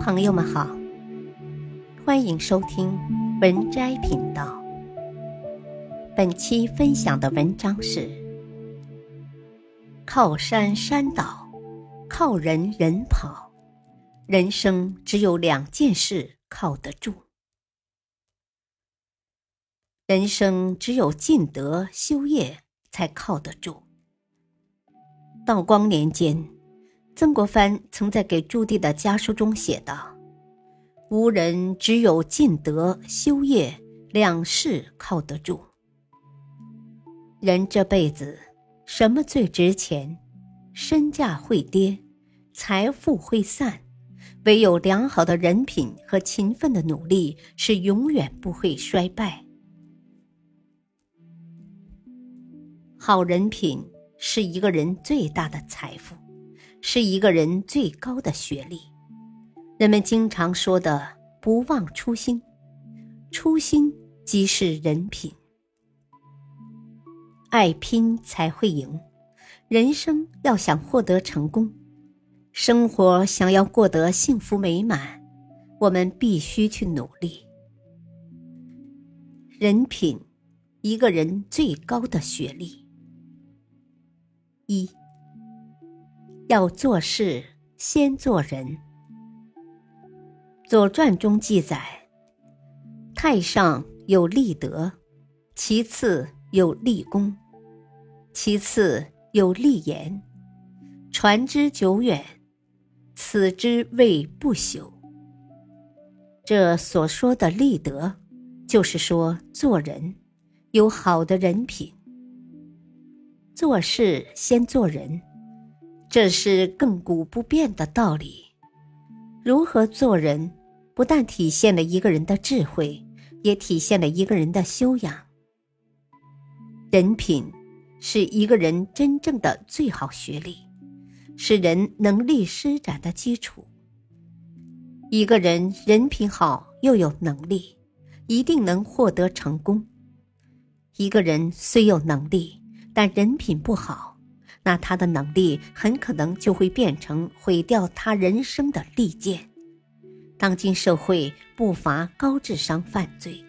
朋友们好，欢迎收听文摘频道。本期分享的文章是：靠山山倒，靠人人跑，人生只有两件事靠得住。人生只有尽德修业才靠得住。道光年间。曾国藩曾在给朱棣的家书中写道：“无人只有尽德修业两事靠得住。人这辈子，什么最值钱？身价会跌，财富会散，唯有良好的人品和勤奋的努力是永远不会衰败。好人品是一个人最大的财富。”是一个人最高的学历。人们经常说的“不忘初心”，初心即是人品。爱拼才会赢。人生要想获得成功，生活想要过得幸福美满，我们必须去努力。人品，一个人最高的学历。一。要做事，先做人。《左传》中记载：太上有立德，其次有立功，其次有立言，传之久远，此之谓不朽。这所说的立德，就是说做人有好的人品。做事先做人。这是亘古不变的道理。如何做人，不但体现了一个人的智慧，也体现了一个人的修养。人品是一个人真正的最好学历，是人能力施展的基础。一个人人品好又有能力，一定能获得成功。一个人虽有能力，但人品不好。那他的能力很可能就会变成毁掉他人生的利剑。当今社会不乏高智商犯罪。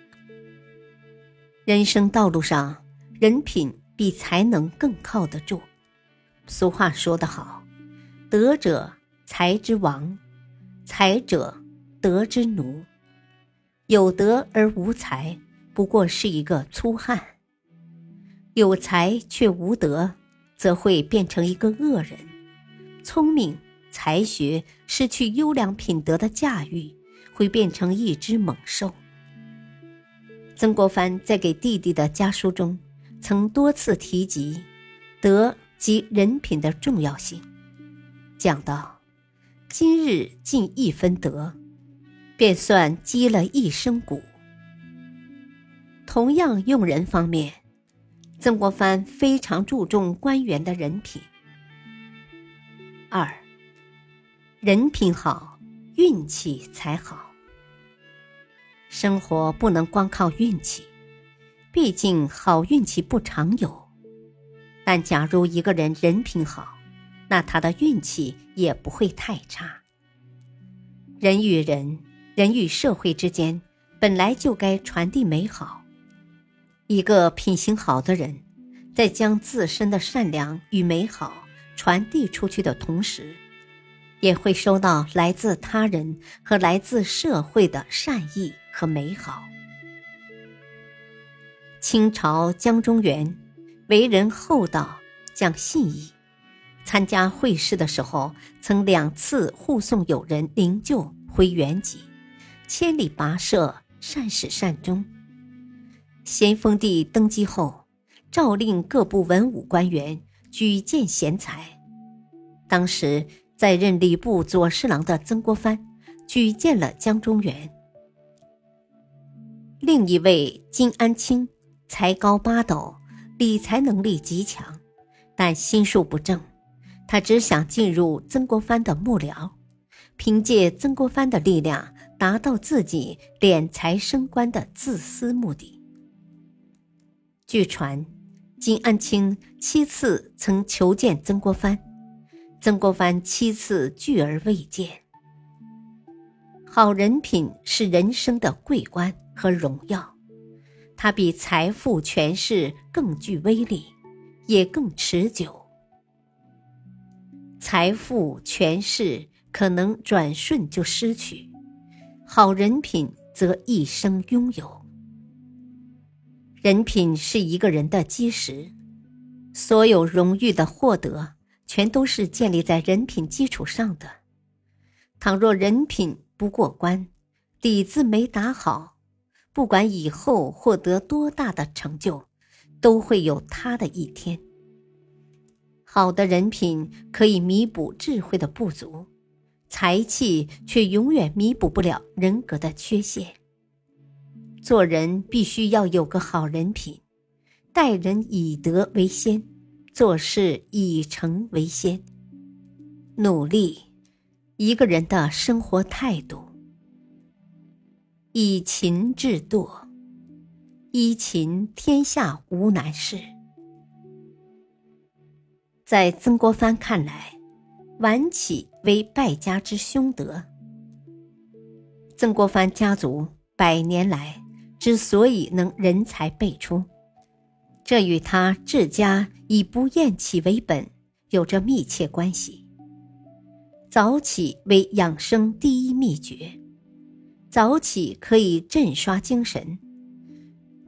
人生道路上，人品比才能更靠得住。俗话说得好：“德者才之王，才者德之奴。”有德而无才，不过是一个粗汉；有才却无德。则会变成一个恶人，聪明才学失去优良品德的驾驭，会变成一只猛兽。曾国藩在给弟弟的家书中，曾多次提及德及人品的重要性，讲到：今日尽一分德，便算积了一生谷。同样用人方面。曾国藩非常注重官员的人品。二，人品好，运气才好。生活不能光靠运气，毕竟好运气不常有。但假如一个人人品好，那他的运气也不会太差。人与人、人与社会之间，本来就该传递美好。一个品行好的人，在将自身的善良与美好传递出去的同时，也会收到来自他人和来自社会的善意和美好。清朝江中源为人厚道，讲信义，参加会试的时候，曾两次护送友人灵柩回原籍，千里跋涉，善始善终。咸丰帝登基后，诏令各部文武官员举荐贤才。当时在任礼部左侍郎的曾国藩举荐了江中源。另一位金安清才高八斗，理财能力极强，但心术不正。他只想进入曾国藩的幕僚，凭借曾国藩的力量达到自己敛财升官的自私目的。据传，金安清七次曾求见曾国藩，曾国藩七次拒而未见。好人品是人生的桂冠和荣耀，它比财富、权势更具威力，也更持久。财富、权势可能转瞬就失去，好人品则一生拥有。人品是一个人的基石，所有荣誉的获得，全都是建立在人品基础上的。倘若人品，不过关，底子没打好，不管以后获得多大的成就，都会有他的一天。好的人品可以弥补智慧的不足，才气却永远弥补不了人格的缺陷。做人必须要有个好人品，待人以德为先，做事以诚为先，努力。一个人的生活态度，以勤制惰，依勤天下无难事。在曾国藩看来，晚起为败家之凶德。曾国藩家族百年来之所以能人才辈出，这与他治家以不厌起为本有着密切关系。早起为养生第一秘诀，早起可以振刷精神。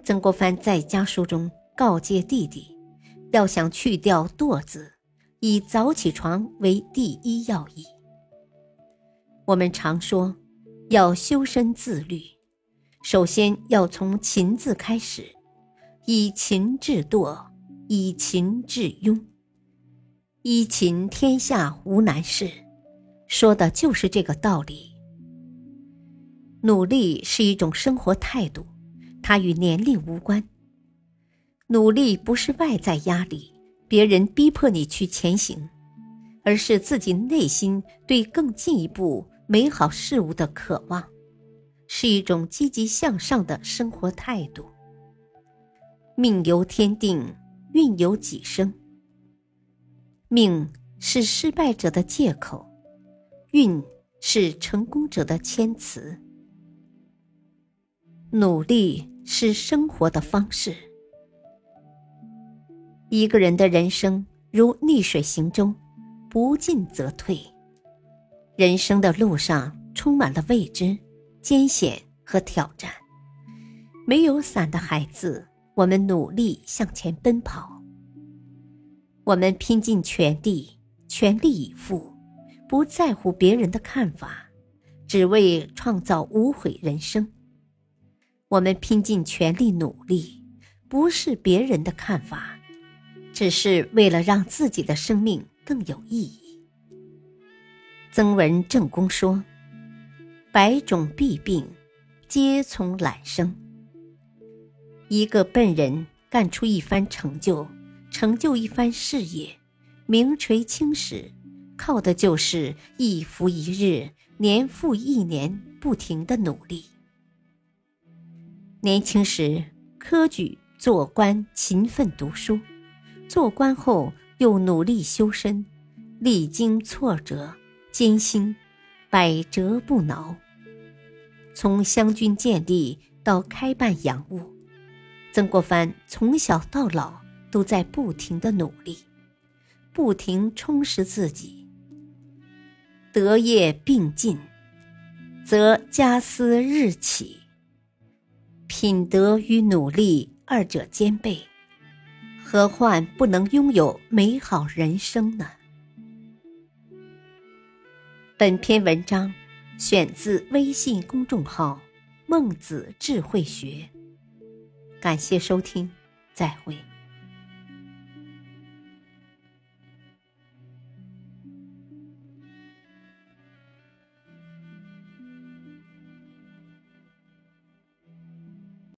曾国藩在家书中告诫弟弟，要想去掉惰字，以早起床为第一要义。我们常说，要修身自律，首先要从勤字开始，以勤制惰，以勤制庸，一勤天下无难事。说的就是这个道理。努力是一种生活态度，它与年龄无关。努力不是外在压力，别人逼迫你去前行，而是自己内心对更进一步美好事物的渴望，是一种积极向上的生活态度。命由天定，运由己生。命是失败者的借口。运是成功者的谦词，努力是生活的方式。一个人的人生如逆水行舟，不进则退。人生的路上充满了未知、艰险和挑战。没有伞的孩子，我们努力向前奔跑。我们拼尽全力，全力以赴。不在乎别人的看法，只为创造无悔人生。我们拼尽全力努力，不是别人的看法，只是为了让自己的生命更有意义。曾文正公说：“百种弊病，皆从懒生。”一个笨人干出一番成就，成就一番事业，名垂青史。靠的就是一复一日、年复一年不停的努力。年轻时科举做官，勤奋读书；做官后又努力修身，历经挫折艰辛，百折不挠。从湘军建立到开办洋务，曾国藩从小到老都在不停的努力，不停充实自己。德业并进，则家思日起；品德与努力二者兼备，何患不能拥有美好人生呢？本篇文章选自微信公众号“孟子智慧学”，感谢收听，再会。